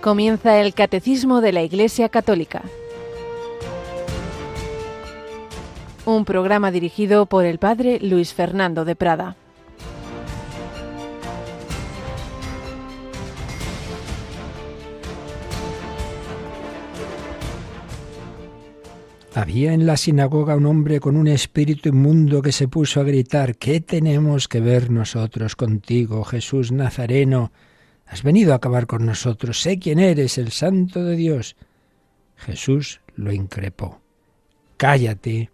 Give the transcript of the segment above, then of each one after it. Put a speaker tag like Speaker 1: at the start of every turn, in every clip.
Speaker 1: Comienza el Catecismo de la Iglesia Católica. Un programa dirigido por el Padre Luis Fernando de Prada.
Speaker 2: Había en la sinagoga un hombre con un espíritu inmundo que se puso a gritar, ¿qué tenemos que ver nosotros contigo, Jesús Nazareno? Has venido a acabar con nosotros, sé quién eres, el santo de Dios. Jesús lo increpó. Cállate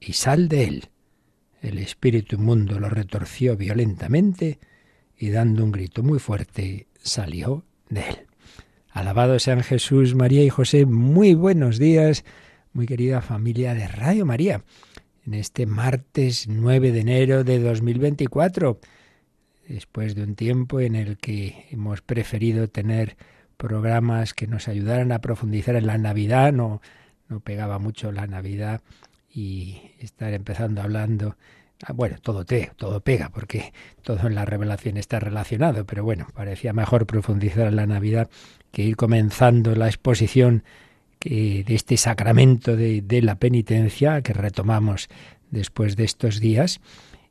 Speaker 2: y sal de él. El espíritu inmundo lo retorció violentamente y dando un grito muy fuerte salió de él. Alabado sean Jesús, María y José, muy buenos días, muy querida familia de Radio María, en este martes 9 de enero de 2024 después de un tiempo en el que hemos preferido tener programas que nos ayudaran a profundizar en la Navidad, no, no pegaba mucho la Navidad y estar empezando hablando ah, bueno, todo te, todo pega, porque todo en la revelación está relacionado, pero bueno, parecía mejor profundizar en la Navidad que ir comenzando la exposición que, de este sacramento de, de la penitencia que retomamos después de estos días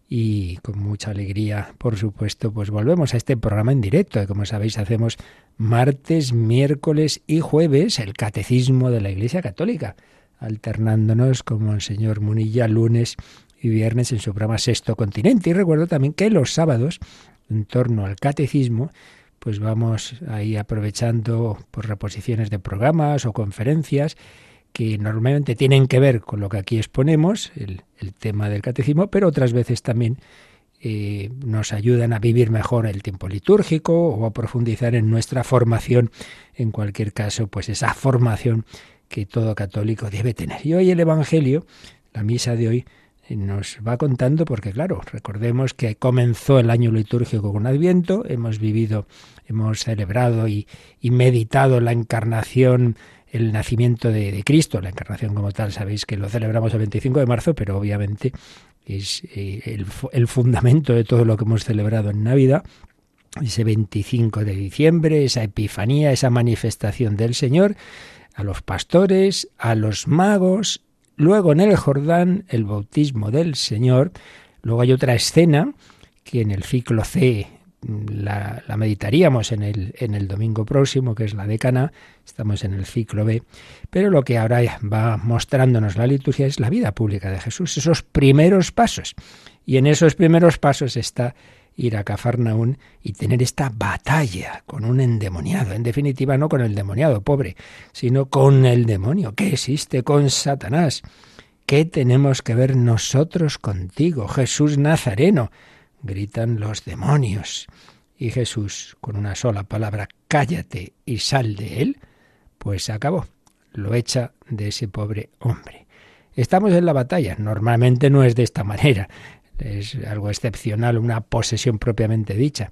Speaker 2: y con mucha alegría, por supuesto, pues volvemos a este programa en directo, que como sabéis hacemos martes, miércoles y jueves el catecismo de la Iglesia Católica, alternándonos como el señor Munilla lunes y viernes en su programa Sexto Continente. Y recuerdo también que los sábados, en torno al catecismo, pues vamos ahí aprovechando por reposiciones de programas o conferencias que normalmente tienen que ver con lo que aquí exponemos, el, tema del catecismo, pero otras veces también eh, nos ayudan a vivir mejor el tiempo litúrgico o a profundizar en nuestra formación, en cualquier caso, pues esa formación que todo católico debe tener. Y hoy el Evangelio, la misa de hoy, nos va contando, porque claro, recordemos que comenzó el año litúrgico con Adviento, hemos vivido, hemos celebrado y meditado la encarnación el nacimiento de, Cristo, la encarnación como tal, sabéis que lo celebramos el 25 de marzo, pero obviamente es eh, el, el fundamento de todo lo que hemos celebrado en Navidad, ese 25 de diciembre, esa epifanía, esa manifestación del Señor, a los pastores, a los magos, luego en el Jordán, el bautismo del Señor, luego hay otra escena que en el ciclo C la, meditaríamos en el, en el domingo próximo, que es la décana, estamos en el ciclo B, pero lo que ahora va mostrándonos la liturgia es la vida pública de Jesús, esos primeros pasos. Y en esos primeros pasos está ir a Cafarnaún y tener esta batalla con un endemoniado, en definitiva no con el demoniado pobre, sino con el demonio que existe, con Satanás. ¿Qué tenemos que ver nosotros contigo, Jesús Nazareno? Gritan los demonios. Y Jesús, con una sola palabra, cállate y sal de él, pues se acabó. Lo echa de ese pobre hombre. Estamos en la batalla. Normalmente no es de esta manera. Es algo excepcional, una posesión propiamente dicha.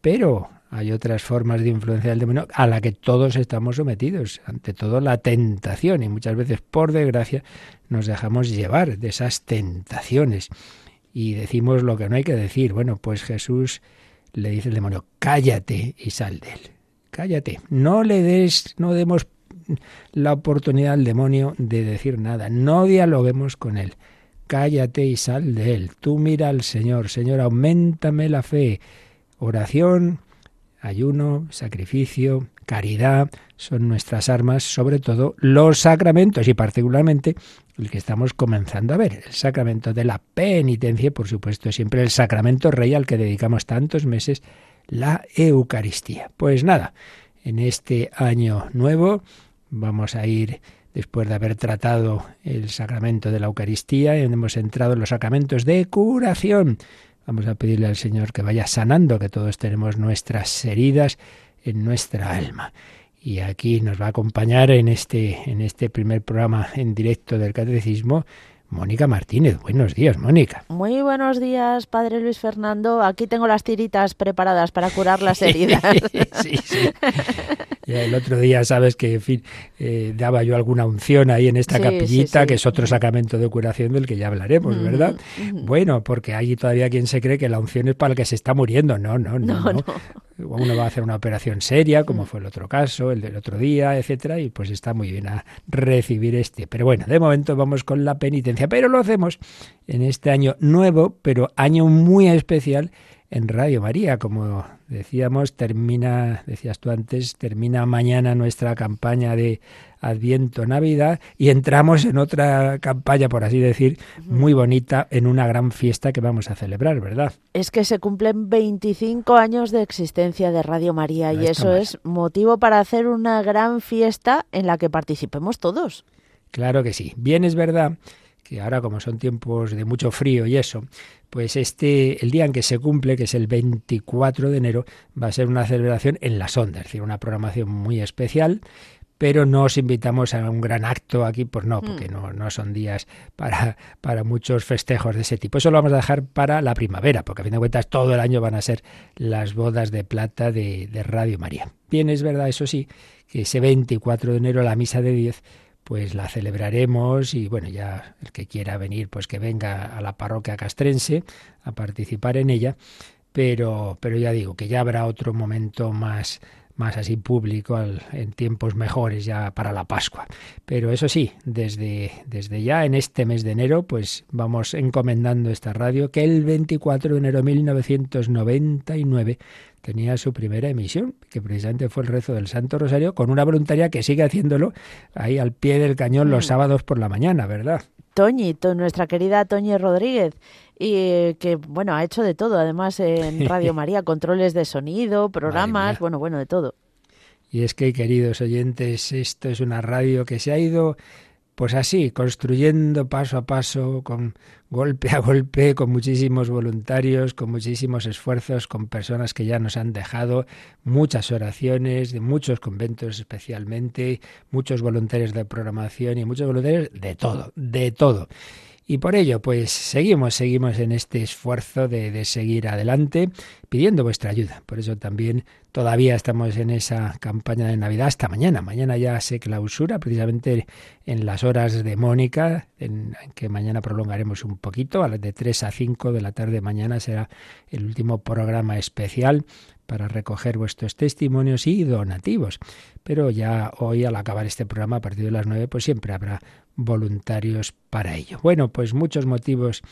Speaker 2: Pero hay otras formas de influencia del demonio a la que todos estamos sometidos. Ante todo la tentación. Y muchas veces, por desgracia, nos dejamos llevar de esas tentaciones y decimos lo que no hay que decir. Bueno, pues Jesús le dice al demonio, cállate y sal de él. Cállate. No le des, no demos la oportunidad al demonio de decir nada. No dialoguemos con él. Cállate y sal de él. Tú mira al Señor. Señor, aumentame la fe. Oración, ayuno, sacrificio, caridad son nuestras armas, sobre todo los sacramentos y particularmente el que estamos comenzando a ver, el sacramento de la penitencia, por supuesto, siempre el sacramento rey al que dedicamos tantos meses, la Eucaristía. Pues nada, en este año nuevo vamos a ir después de haber tratado el sacramento de la Eucaristía, hemos entrado en los sacramentos de curación. Vamos a pedirle al Señor que vaya sanando, que todos tenemos nuestras heridas en nuestra alma. Y aquí nos va a acompañar en este, en este primer programa en directo del Catecismo Mónica Martínez. Buenos días, Mónica.
Speaker 3: Muy buenos días, Padre Luis Fernando. Aquí tengo las tiritas preparadas para curar las heridas.
Speaker 2: sí, sí. el otro día, sabes que, en fin, eh, daba yo alguna unción ahí en esta capillita, que es otro sacramento de curación del que ya hablaremos, ¿verdad? Bueno, porque hay todavía quien se cree que la unción es para el que se está muriendo. No, no, no. no, Uno va a hacer una operación seria, como mm. fue el otro caso, el del otro día, etcétera, y pues está muy bien a recibir este. Pero bueno, de momento vamos con la penitencia, pero lo hacemos en este año nuevo, pero año muy especial en Radio María. Como decíamos, termina, decías tú antes, termina mañana nuestra campaña de Adviento Navidad y entramos en otra campaña, por así decir, muy bonita, en una gran fiesta que vamos a celebrar, ¿verdad?
Speaker 3: Es que se cumplen 25 años de existencia de Radio María y eso es motivo para hacer una gran fiesta en la que participemos todos.
Speaker 2: Claro que sí. Bien es verdad que ahora como son tiempos de mucho frío y eso, pues este, el día en que se cumple, que es el 24 de enero, va a ser una celebración en la sonda, es decir, una programación muy especial, pero no os invitamos a un gran acto aquí, pues no, porque mm. no, no son días para, para muchos festejos de ese tipo. Eso lo vamos a dejar para la primavera, porque a fin de cuentas todo el año van a ser las bodas de plata de, de Radio María. Bien, es verdad, eso sí, que ese 24 de enero la misa de 10 pues la celebraremos y bueno, ya el que quiera venir, pues que venga a la parroquia castrense a participar en ella, pero, pero ya digo que ya habrá otro momento más más así público en tiempos mejores ya para la Pascua. Pero eso sí, desde, desde ya en este mes de enero, pues vamos encomendando esta radio que el 24 de enero de 1999 tenía su primera emisión, que precisamente fue el rezo del Santo Rosario, con una voluntaria que sigue haciéndolo ahí al pie del cañón los mm. sábados por la mañana, ¿verdad?
Speaker 3: Toñi, nuestra querida Toñi Rodríguez, y que bueno, ha hecho de todo, además en Radio María, controles de sonido, programas, bueno, bueno, de todo.
Speaker 2: Y es que, queridos oyentes, esto es una radio que se ha ido pues así, construyendo paso a paso, con golpe a golpe, con muchísimos voluntarios, con muchísimos esfuerzos, con personas que ya nos han dejado, muchas oraciones, de muchos conventos especialmente, muchos voluntarios de programación y muchos voluntarios de todo, de todo. Y por ello, pues seguimos, seguimos en este esfuerzo de, de, seguir adelante, pidiendo vuestra ayuda. Por eso también todavía estamos en esa campaña de Navidad hasta mañana. Mañana ya se clausura, precisamente en las horas de Mónica, en, que mañana prolongaremos un poquito, a las de 3 a 5 de la tarde mañana será el último programa especial para recoger vuestros testimonios y donativos. Pero ya hoy, al acabar este programa, a partir de las nueve, pues siempre habrá voluntarios para ello. Bueno, pues muchos motivos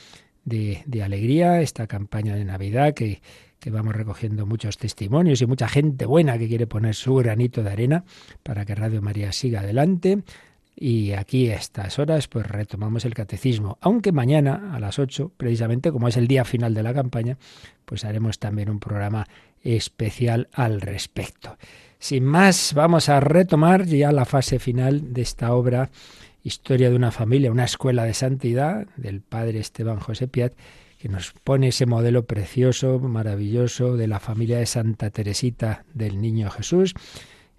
Speaker 2: de, de alegría, esta campaña de Navidad que, que vamos recogiendo muchos testimonios y mucha gente buena que quiere poner su granito de arena para que Radio María siga adelante. Y aquí a estas horas pues retomamos el catecismo, aunque mañana a las 8, precisamente como es el día final de la campaña, pues haremos también un programa especial al respecto. Sin más, vamos a retomar ya la fase final de esta obra Historia de una familia, una escuela de santidad del padre Esteban José Piat, que nos pone ese modelo precioso, maravilloso de la familia de Santa Teresita del Niño Jesús,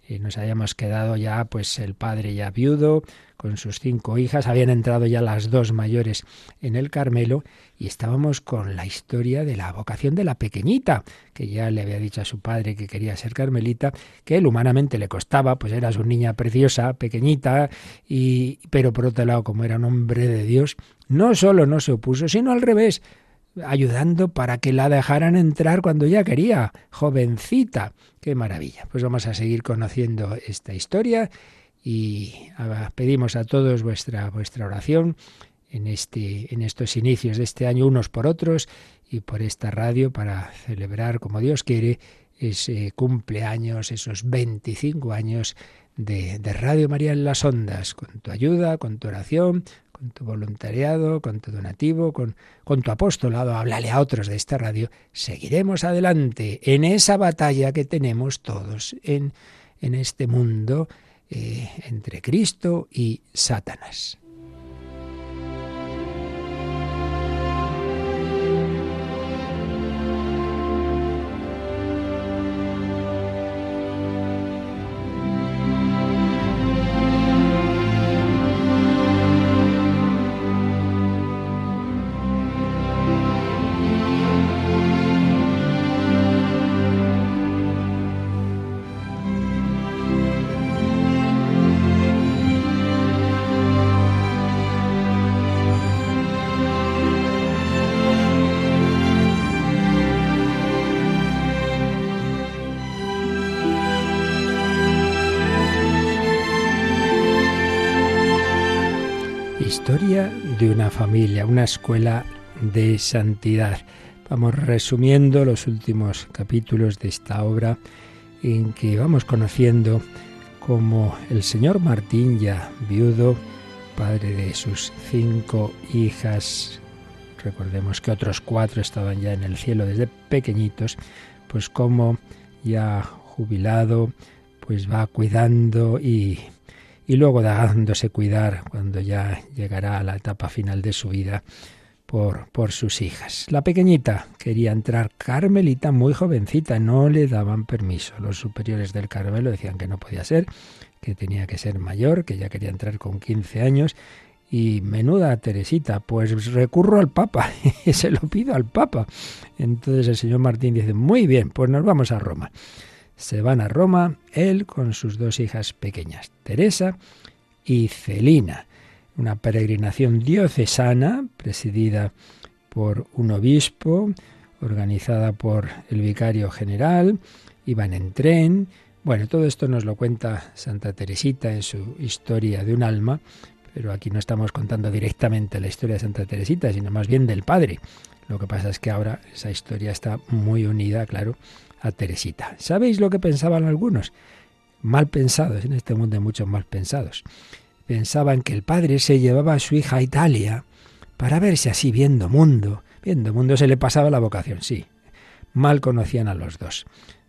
Speaker 2: y nos habíamos quedado ya, pues el padre ya viudo, con sus cinco hijas, habían entrado ya las dos mayores en el Carmelo, y estábamos con la historia de la vocación de la pequeñita, que ya le había dicho a su padre que quería ser carmelita, que él humanamente le costaba, pues era su niña preciosa, pequeñita, y pero por otro lado, como era un hombre de Dios, no solo no se opuso, sino al revés, ayudando para que la dejaran entrar cuando ya quería, jovencita. Qué maravilla. Pues vamos a seguir conociendo esta historia y pedimos a todos vuestra vuestra oración en este en estos inicios de este año unos por otros y por esta radio para celebrar como Dios quiere ese cumpleaños, esos 25 años de, Radio María en las ondas, con tu ayuda, con tu oración, con tu voluntariado, con tu donativo, con, con tu apostolado, háblale a otros de esta radio, seguiremos adelante en esa batalla que tenemos todos en, en este mundo eh, entre Cristo y Satanás. De una familia, una escuela de santidad. Vamos resumiendo los últimos capítulos de esta obra en que vamos conociendo cómo el señor Martín, ya viudo, padre de sus cinco hijas, recordemos que otros cuatro estaban ya en el cielo desde pequeñitos, pues como ya jubilado, pues va cuidando y, y luego dándose cuidar cuando ya llegará a la etapa final de su vida por, por sus hijas. La pequeñita quería entrar carmelita muy jovencita, no le daban permiso. Los superiores del Carmelo decían que no podía ser, que tenía que ser mayor, que ya quería entrar con 15 años. Y menuda Teresita, pues recurro al Papa se lo pido al Papa. Entonces el señor Martín dice, muy bien, pues nos vamos a Roma. Se van a Roma, él con sus dos hijas pequeñas, Teresa y Celina una peregrinación diocesana presidida por un obispo, organizada por el vicario general, iban en tren. Bueno, todo esto nos lo cuenta Santa Teresita en su Historia de un alma, pero aquí no estamos contando directamente la historia de Santa Teresita, sino más bien del Padre. Lo que pasa es que ahora esa historia está muy unida, claro, Teresita. ¿Sabéis lo que pensaban algunos? Mal pensados, en este mundo hay muchos mal pensados pensaban que el padre se llevaba a su hija a Italia para verse así viendo mundo. Viendo mundo se le pasaba la vocación, sí. Mal conocían a los dos.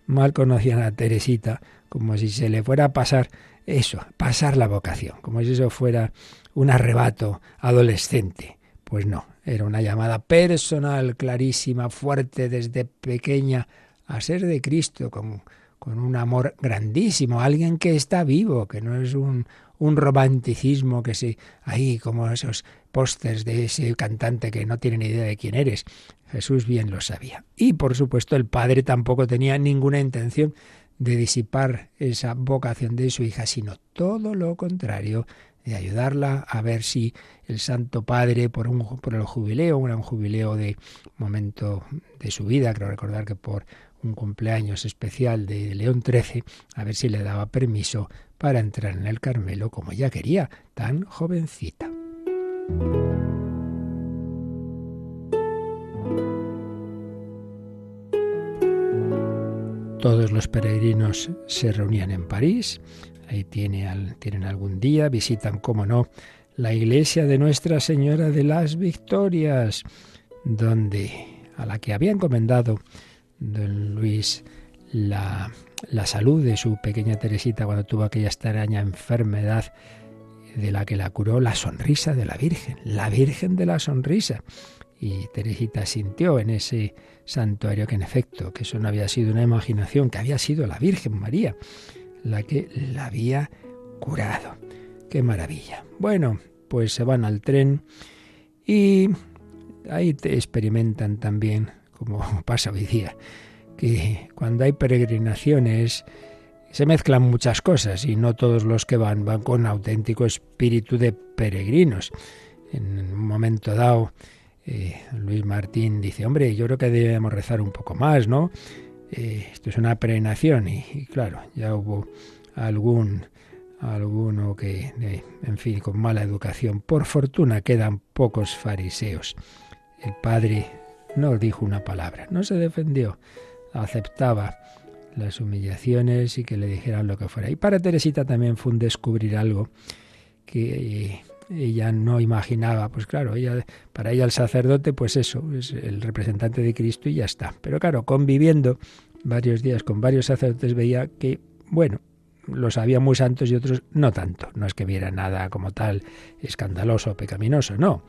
Speaker 2: Mal conocían a Teresita, como si se le fuera a pasar eso, pasar la vocación, como si eso fuera un arrebato adolescente. Pues no, era una llamada personal, clarísima, fuerte desde pequeña, a ser de Cristo, con, con un amor grandísimo, alguien que está vivo, que no es un, un romanticismo que se ahí como esos pósters de ese cantante que no tiene ni idea de quién eres. Jesús bien lo sabía. Y por supuesto el padre tampoco tenía ninguna intención de disipar esa vocación de su hija, sino todo lo contrario, de ayudarla a ver si el Santo Padre, por, un, por el jubileo, un gran jubileo de momento de su vida, creo recordar que por un cumpleaños especial de León XIII, a ver si le daba permiso para entrar en el Carmelo como ella quería, tan jovencita. Todos los peregrinos se reunían en París, ahí tiene, tienen algún día, visitan, como no, la iglesia de Nuestra Señora de las Victorias, donde a la que había encomendado don Luis la, la salud de su pequeña Teresita cuando tuvo aquella extraña enfermedad de la que la curó la sonrisa de la Virgen, la Virgen de la sonrisa. Y Teresita sintió en ese santuario que en efecto, que eso no había sido una imaginación, que había sido la Virgen María la que la había curado. Qué maravilla. Bueno, pues se van al tren y ahí te experimentan también, como pasa hoy día, que cuando hay peregrinaciones se mezclan muchas cosas y no todos los que van van con auténtico espíritu de peregrinos. En un momento dado, eh, Luis Martín dice, hombre, yo creo que debemos rezar un poco más, ¿no? Eh, esto es una peregrinación y, claro, ya hubo algún alguno que, en fin, con mala educación. Por fortuna quedan pocos fariseos. El padre no dijo una palabra, no se defendió aceptaba las humillaciones y que le dijeran lo que fuera. Y para Teresita también fue un descubrir algo que ella no imaginaba. Pues claro, ella, para ella el sacerdote, pues eso, es el representante de Cristo y ya está. Pero claro, conviviendo varios días con varios sacerdotes veía que, bueno, los había muy santos y otros no tanto. No es que viera nada como tal escandaloso o pecaminoso, no.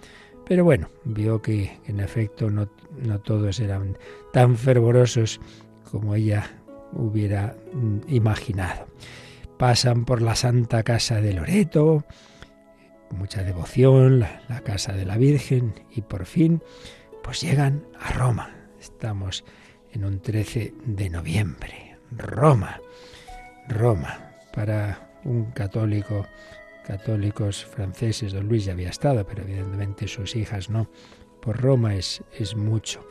Speaker 2: Pero bueno, vio que en efecto no, no todos eran tan fervorosos como ella hubiera mm, imaginado. Pasan por la Santa Casa de Loreto, mucha devoción, la, la, Casa de la Virgen, y por fin, pues llegan a Roma. Estamos en un 13 de noviembre. Roma, Roma, para un católico católicos franceses, don Luis ya había estado, pero evidentemente sus hijas no. Por Roma es, es mucho.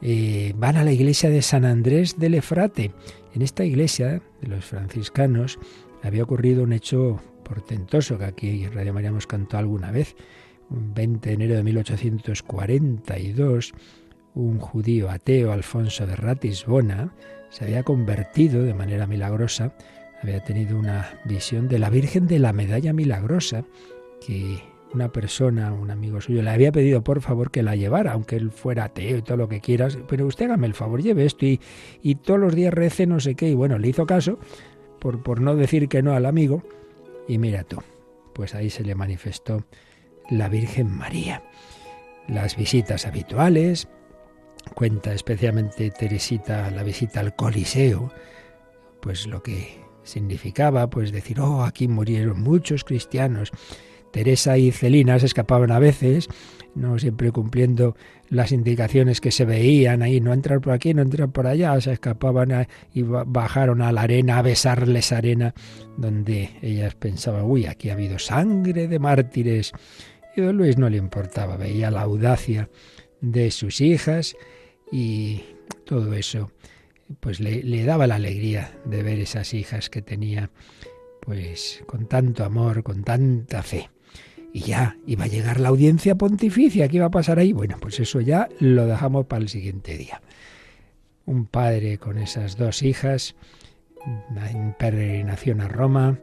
Speaker 2: Eh, van a la iglesia de San Andrés del Efrate. En esta iglesia de los franciscanos había ocurrido un hecho portentoso que aquí Radio María hemos cantado alguna vez. Un 20 de enero de 1842, un judío ateo, Alfonso de Ratisbona, se había convertido de manera milagrosa, había tenido una visión de la Virgen de la Medalla Milagrosa, que una persona, un amigo suyo, le había pedido por favor que la llevara, aunque él fuera ateo y todo lo que quieras, pero usted hágame el favor, lleve esto y, y todos los días rece no sé qué, y bueno, le hizo caso, por, por no decir que no al amigo, y mira tú, pues ahí se le manifestó la Virgen María. Las visitas habituales, cuenta especialmente Teresita la visita al Coliseo, pues lo que significaba, pues decir, oh, aquí murieron muchos cristianos. Teresa y Celina se escapaban a veces, no siempre cumpliendo las indicaciones que se veían ahí, no entrar por aquí, no entrar por allá, se escapaban y bajaron a la arena a besarles arena, donde ellas pensaban, uy, aquí ha habido sangre de mártires. Y don Luis no le importaba, veía la audacia de sus hijas y todo eso pues le, daba la alegría de ver esas hijas que tenía pues con tanto amor, con tanta fe. Y ya iba a llegar la audiencia pontificia, ¿qué iba a pasar ahí? Bueno, pues eso ya lo dejamos para el siguiente día. Un padre con esas dos hijas en peregrinación a Roma,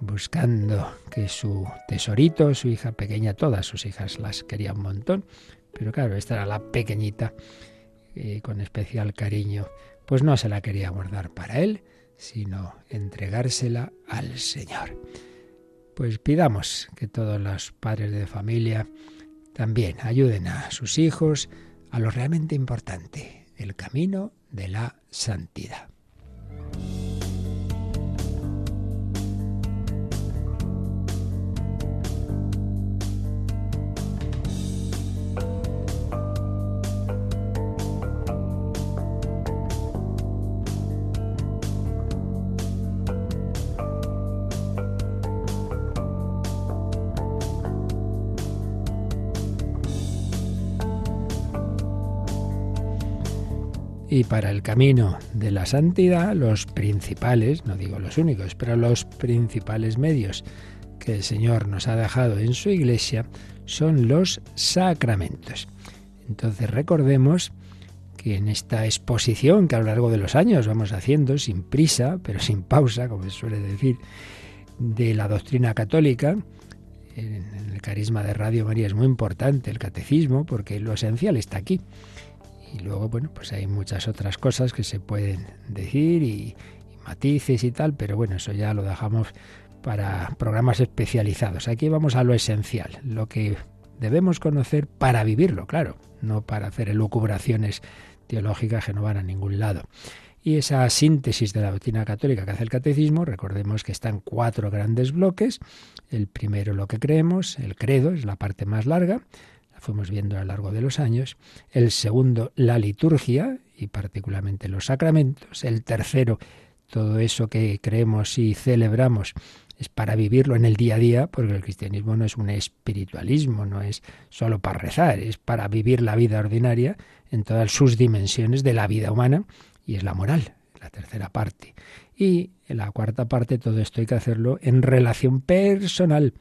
Speaker 2: buscando que su tesorito, su hija pequeña, todas sus hijas las quería un montón, pero claro, esta era la pequeñita, eh, con especial cariño, pues no se la quería guardar para él, sino entregársela al Señor. Pues pidamos que todos los padres de familia también ayuden a sus hijos a lo realmente importante, el camino de la santidad. Y para el camino de la santidad, los principales, no digo los únicos, pero los principales medios que el Señor nos ha dejado en su iglesia son los sacramentos. Entonces recordemos que en esta exposición que a lo largo de los años vamos haciendo, sin prisa, pero sin pausa, como se suele decir, de la doctrina católica, en el carisma de Radio María es muy importante el catecismo, porque lo esencial está aquí. Y luego, bueno, pues hay muchas otras cosas que se pueden decir y, matices y tal, pero bueno, eso ya lo dejamos para programas especializados. Aquí vamos a lo esencial, lo que debemos conocer para vivirlo, claro, no para hacer elucubraciones teológicas que no van a ningún lado. Y esa síntesis de la doctrina católica que hace el catecismo, recordemos que está en cuatro grandes bloques. El primero, lo que creemos, el credo, es la parte más larga fuimos viendo a lo largo de los años. El segundo, la liturgia y particularmente los sacramentos. El tercero, todo eso que creemos y celebramos es para vivirlo en el día a día, porque el cristianismo no es un espiritualismo, no es solo para rezar, es para vivir la vida ordinaria en todas sus dimensiones de la vida humana y es la moral, la tercera parte. Y en la cuarta parte todo esto hay que hacerlo en relación personal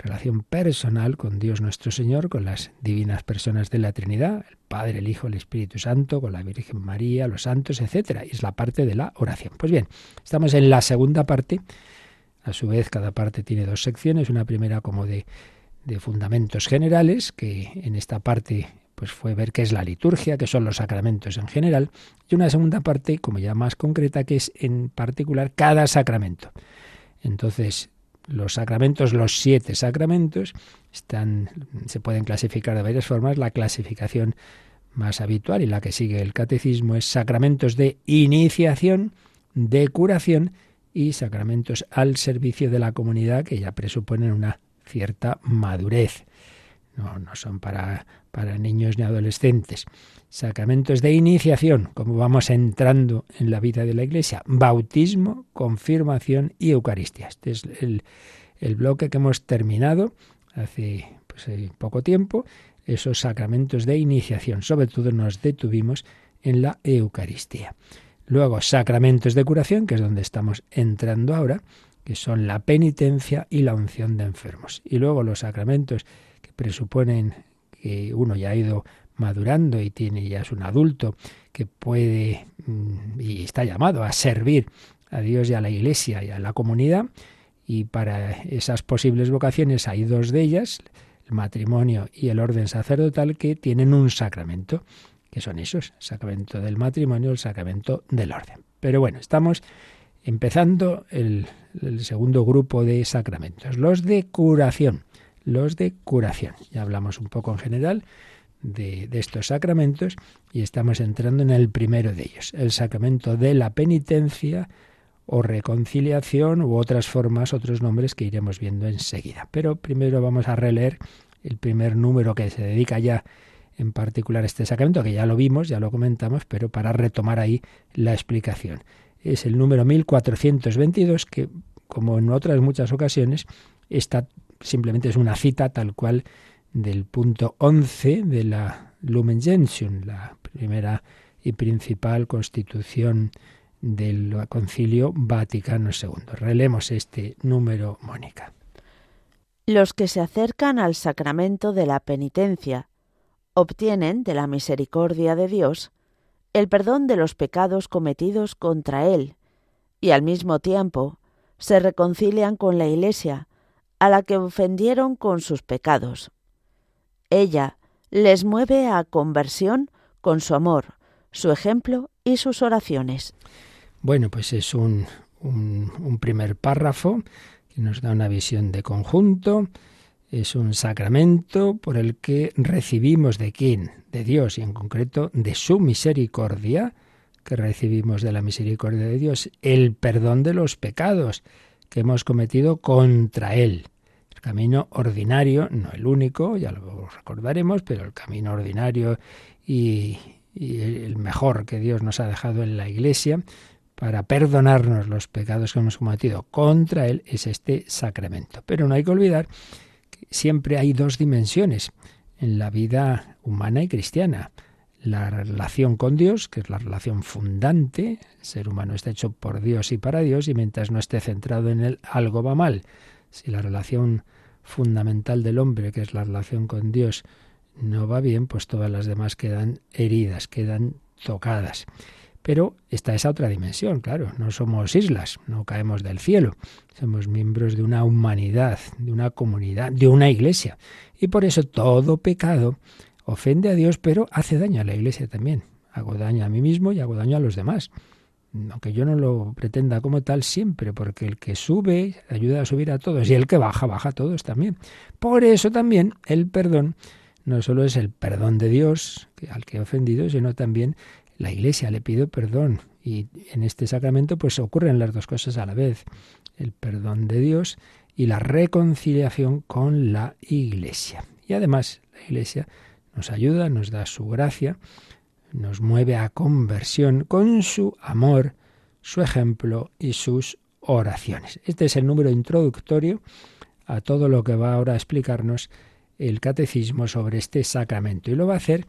Speaker 2: relación personal con Dios nuestro Señor, con las divinas personas de la Trinidad, el Padre, el Hijo, el Espíritu Santo, con la Virgen María, los santos. Y es la parte de la oración. Pues bien, estamos en la segunda parte. A su vez, cada parte tiene dos secciones. Una primera como de, de fundamentos generales, que en esta parte pues fue ver qué es la liturgia, qué son los sacramentos en general, y una segunda parte, como ya más concreta, que es en particular cada sacramento. Entonces, los sacramentos, los siete sacramentos, se pueden clasificar de varias formas. La clasificación más habitual y la que sigue el catecismo es sacramentos de iniciación, de curación y sacramentos al servicio de la comunidad que ya presuponen una cierta madurez. No, no son para, para niños ni adolescentes. Sacramentos de iniciación, como vamos entrando en la vida de la Iglesia. Bautismo, confirmación y Eucaristía. Este es el, el bloque que hemos terminado hace pues, eh, poco tiempo. Esos sacramentos de iniciación. Sobre todo nos detuvimos en la Eucaristía. Luego, sacramentos de curación, que es donde estamos entrando ahora. que son la penitencia y la unción de enfermos. Y luego los sacramentos que presuponen que uno ya ha ido madurando y tiene ya es un adulto que puede mm, y está llamado a servir a Dios y a la Iglesia y a la comunidad. Y para esas posibles vocaciones hay dos de ellas, el matrimonio y el orden sacerdotal, que tienen un sacramento, que son esos, el sacramento del matrimonio, el sacramento del orden. Pero bueno, estamos empezando el, el segundo grupo de sacramentos, los de curación. Los de curación. Ya hablamos un poco en general de, estos sacramentos y estamos entrando en el primero de ellos, el sacramento de la penitencia o reconciliación u otras formas, otros nombres que iremos viendo enseguida. Pero primero vamos a releer el primer número que se dedica ya en particular a este sacramento, que ya lo vimos, ya lo comentamos, pero para retomar ahí la explicación. Es el número 1422 que, como en otras muchas ocasiones, esta simplemente es una cita tal cual del punto 11 de la Lumen Gentium, la primera y principal constitución del Concilio Vaticano II. Relemos este número, Mónica.
Speaker 3: Los que se acercan al sacramento de la penitencia obtienen de la misericordia de Dios el perdón de los pecados cometidos contra Él y al mismo tiempo se reconcilian con la Iglesia, a la que ofendieron con sus pecados. Ella les mueve a conversión con su amor, su ejemplo y sus oraciones.
Speaker 2: Bueno, pues es un, un, primer párrafo que nos da una visión de conjunto. Es un sacramento por el que recibimos de quién? De Dios y en concreto de su misericordia, que recibimos de la misericordia de Dios, el perdón de los pecados que hemos cometido contra Él camino ordinario, no el único, ya lo recordaremos, pero el camino ordinario y, el mejor que Dios nos ha dejado en la Iglesia para perdonarnos los pecados que hemos cometido contra Él es este sacramento. Pero no hay que olvidar que siempre hay dos dimensiones en la vida humana y cristiana. La relación con Dios, que es la relación fundante, el ser humano está hecho por Dios y para Dios, y mientras no esté centrado en Él, algo va mal. Si la relación fundamental del hombre, que es la relación con Dios, no va bien, pues todas las demás quedan heridas, quedan tocadas. Pero está esa otra dimensión, claro, no somos islas, no caemos del cielo, somos miembros de una humanidad, de una comunidad, de una iglesia. Y por eso todo pecado ofende a Dios, pero hace daño a la iglesia también. Hago daño a mí mismo y hago daño a los demás aunque yo no lo pretenda como tal siempre, porque el que sube ayuda a subir a todos y el que baja, baja a todos también. Por eso también el perdón no solo es el perdón de Dios al que he ofendido, sino también la Iglesia le pido perdón. Y en este sacramento pues ocurren las dos cosas a la vez, el perdón de Dios y la reconciliación con la Iglesia. Y además la Iglesia nos ayuda, nos da su gracia, nos mueve a conversión con su amor, su ejemplo y sus oraciones. Este es el número introductorio a todo lo que va ahora a explicarnos el catecismo sobre este sacramento y lo va a hacer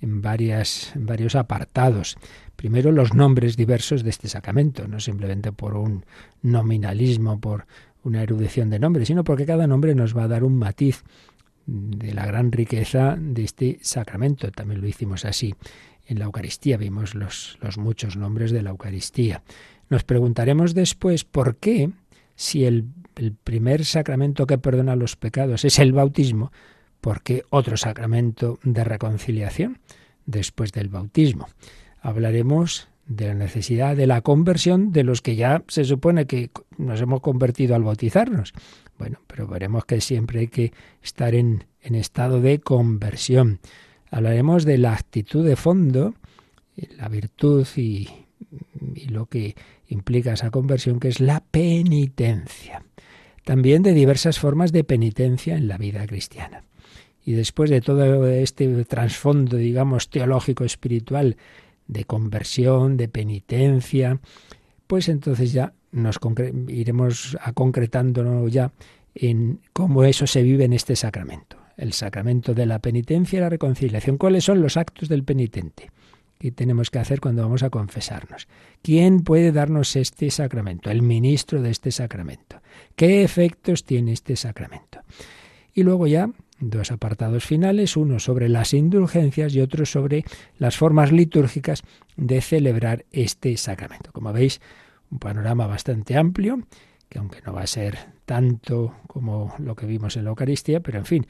Speaker 2: en, varias, en varios apartados. Primero los nombres diversos de este sacramento, no simplemente por un nominalismo, por una erudición de nombres, sino porque cada nombre nos va a dar un matiz de la gran riqueza de este sacramento. También lo hicimos así en la Eucaristía, vimos los, muchos nombres de la Eucaristía. Nos preguntaremos después por qué, si el, primer sacramento que perdona los pecados es el bautismo, ¿por qué otro sacramento de reconciliación después del bautismo? Hablaremos de la necesidad de la conversión de los que ya se supone que nos hemos convertido al bautizarnos. Bueno, pero veremos que siempre hay que estar en estado de conversión. Hablaremos de la actitud de fondo, la virtud y, lo que implica esa conversión, que es la penitencia. También de diversas formas de penitencia en la vida cristiana. Y después de todo este trasfondo, digamos, teológico, espiritual, de conversión, de penitencia, pues entonces ya nos iremos a ya en cómo eso se vive en este sacramento el sacramento de la penitencia y la reconciliación. ¿Cuáles son los actos del penitente? que tenemos que hacer cuando vamos a confesarnos. ¿Quién puede darnos este sacramento? El ministro de este sacramento. ¿Qué efectos tiene este sacramento? Y luego ya dos apartados finales, uno sobre las indulgencias y otro sobre las formas litúrgicas de celebrar este sacramento. Como veis, un panorama bastante amplio, que aunque no va a ser tanto como lo que vimos en la Eucaristía, pero en fin,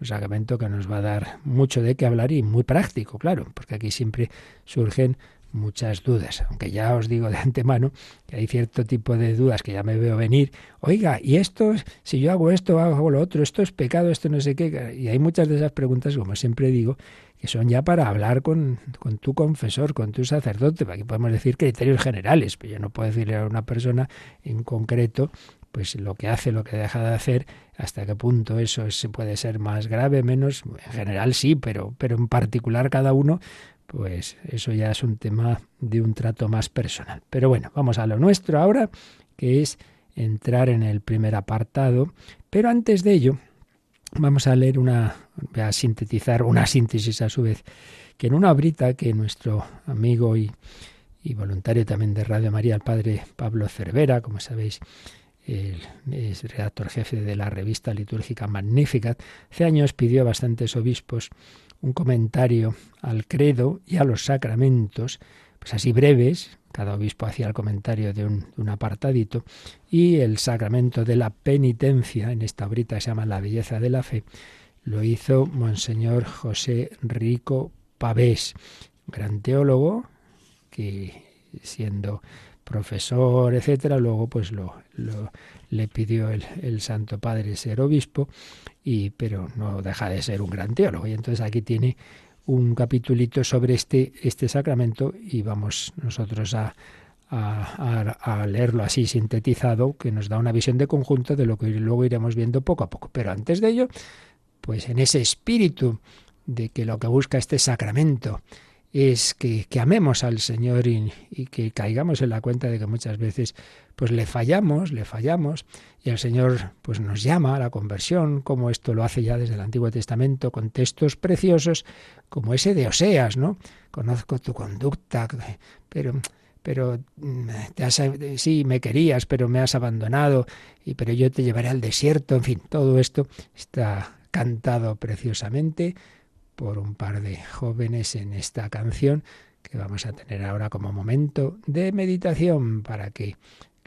Speaker 2: un sacramento que nos va a dar mucho de qué hablar y muy práctico, claro, porque aquí siempre surgen muchas dudas, aunque ya os digo de antemano que hay cierto tipo de dudas que ya me veo venir. Oiga, ¿y esto, si yo hago esto, hago lo otro, esto es pecado, esto no sé qué? Y hay muchas de esas preguntas, como siempre digo, que son ya para hablar con, con tu confesor, con tu sacerdote. Aquí podemos decir criterios generales, pero yo no puedo decirle a una persona en concreto pues lo que hace, lo que deja de hacer, hasta qué punto eso se puede ser más grave, menos, en general sí, pero, pero en particular cada uno pues eso ya es un tema de un trato más personal. Pero bueno, vamos a lo nuestro ahora, que es entrar en el primer apartado. Pero antes de ello, vamos a leer una, voy a sintetizar una síntesis a su vez, que en una obrita que nuestro amigo y, y voluntario también de Radio María, el padre Pablo Cervera, como sabéis, es redactor jefe de la revista litúrgica Magnificat, hace años pidió a bastantes obispos un comentario al credo y a los sacramentos, pues así breves, cada obispo hacía el comentario de un, apartadito, y el sacramento de la penitencia, en esta obrita se llama La belleza de la fe, lo hizo Monseñor José Rico Pavés, gran teólogo, que siendo profesor, etcétera, luego pues lo, le pidió el, el, Santo Padre ser obispo, y, pero no deja de ser un gran teólogo. Y entonces aquí tiene un capitulito sobre este, este sacramento y vamos nosotros a, a, a, leerlo así sintetizado, que nos da una visión de conjunto de lo que luego iremos viendo poco a poco. Pero antes de ello, pues en ese espíritu de que lo que busca este sacramento es que, amemos al Señor y, que caigamos en la cuenta de que muchas veces pues le fallamos, le fallamos, y el Señor pues nos llama a la conversión, como esto lo hace ya desde el Antiguo Testamento, con textos preciosos, como ese de Oseas, ¿no? Conozco tu conducta, pero pero mm, te has, sí, me querías, pero me has abandonado, y pero yo te llevaré al desierto, en fin, todo esto está cantado preciosamente por un par de jóvenes en esta canción que vamos a tener ahora como momento de meditación para que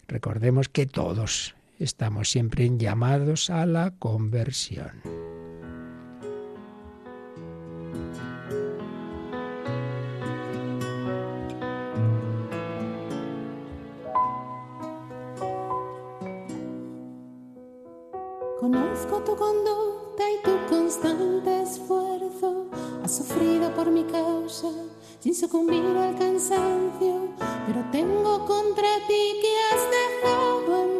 Speaker 2: recordemos que todos estamos siempre llamados a la conversión.
Speaker 4: Conozco tu y tu constante esfuerzo. Has sufrido por mi causa sin sucumbir al cansancio, pero tengo contra ti que has dejado enfriar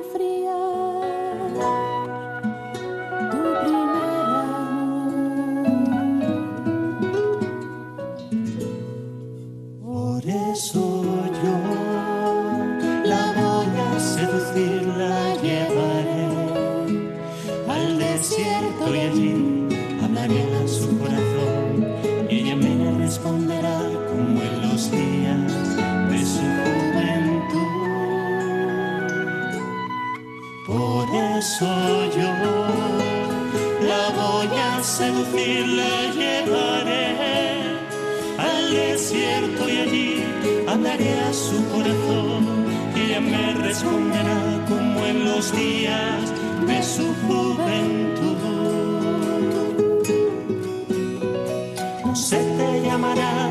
Speaker 4: a su corazón y ella me responderá como en los días de su juventud. No se te llamará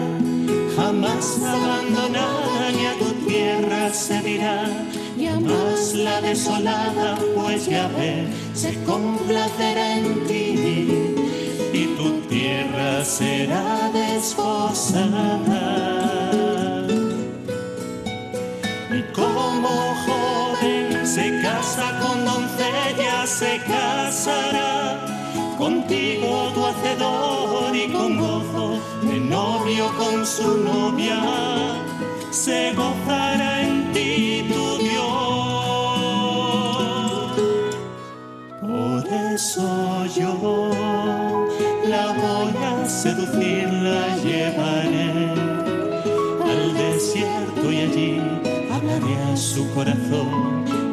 Speaker 4: jamás abandonada, ni a tu tierra se dirá, jamás la desolada, pues ya ve, se complacerá en ti, y tu tierra será desposada. Se casará contigo tu hacedor y con gozo de novio con su novia se gozará en ti tu Dios. Por eso yo la voy a seducir, la llevaré desierto y allí hablaré a su corazón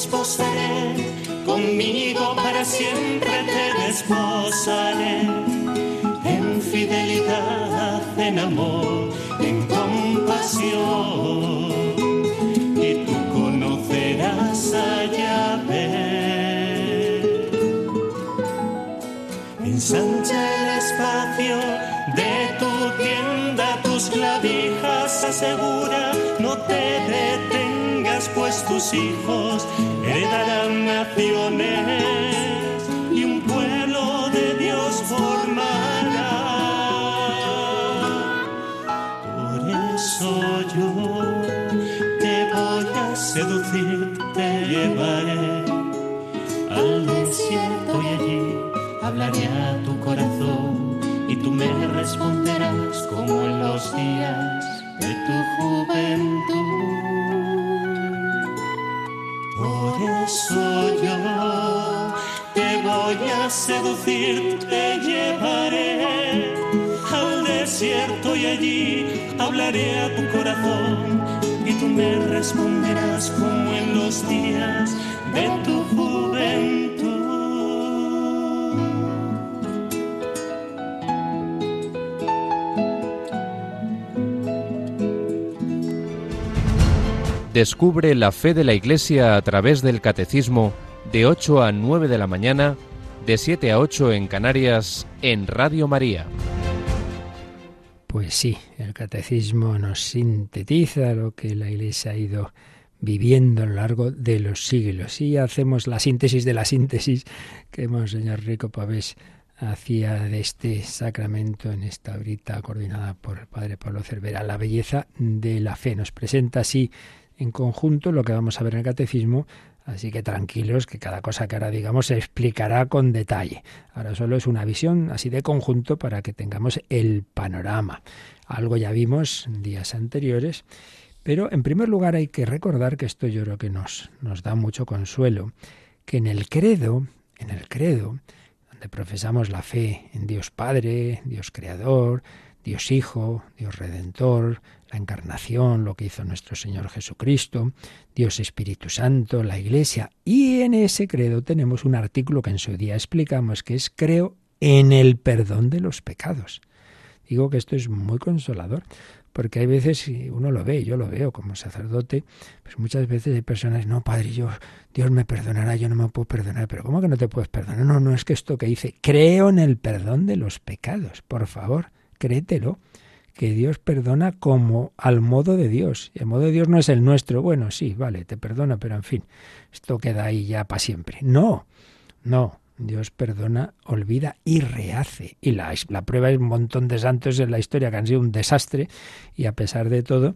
Speaker 4: Desposaré, conmigo para siempre te desposaré. En fidelidad, en amor, en compasión. Y tú conocerás a. Ensancha el espacio de tu tienda, tus clavijas asegura, no te detengas, pues tus hijos heredarán naciones a seducir, te llevaré al desierto y allí hablaré a tu corazón y tú me responderás como en los días de tu juventud.
Speaker 5: Descubre la fe de la Iglesia a través del Catecismo de 8 a 9 de la mañana, de 7 a 8 en Canarias, en Radio María.
Speaker 2: Pues sí, el catecismo nos sintetiza lo que la Iglesia ha ido viviendo a lo largo de los siglos. Y hacemos la síntesis de la síntesis que Monseñor Rico Pavés hacía de este sacramento en esta horita coordinada por el Padre Pablo Cervera, la belleza de la fe. Nos presenta así en conjunto lo que vamos a ver en el catecismo, así que tranquilos que cada cosa que ahora digamos se explicará con detalle. Ahora solo es una visión así de conjunto para que tengamos el panorama. Algo ya vimos en días anteriores, pero en primer lugar hay que recordar que esto yo creo que nos, nos da mucho consuelo, que en el credo, en el credo, donde profesamos la fe en Dios Padre, Dios Creador, Dios Hijo, Dios Redentor, la encarnación, lo que hizo nuestro Señor Jesucristo, Dios Espíritu Santo, la Iglesia. Y en ese credo tenemos un artículo que en su día explicamos, que es creo en el perdón de los pecados. Digo que esto es muy consolador, porque hay veces, uno lo ve, yo lo veo como sacerdote, pues muchas veces hay personas, no, Padre, yo, Dios me perdonará, yo no me puedo perdonar, pero ¿cómo que no te puedes perdonar? No, no, es que esto que dice, creo en el perdón de los pecados, por favor, créetelo que Dios perdona como al modo de Dios. Y el modo de Dios no es el nuestro. Bueno, sí, vale, te perdona, pero en fin, esto queda ahí ya para siempre. No, no. Dios perdona, olvida y rehace. Y la, la prueba es un montón de santos en la historia que han sido un desastre y a pesar de todo,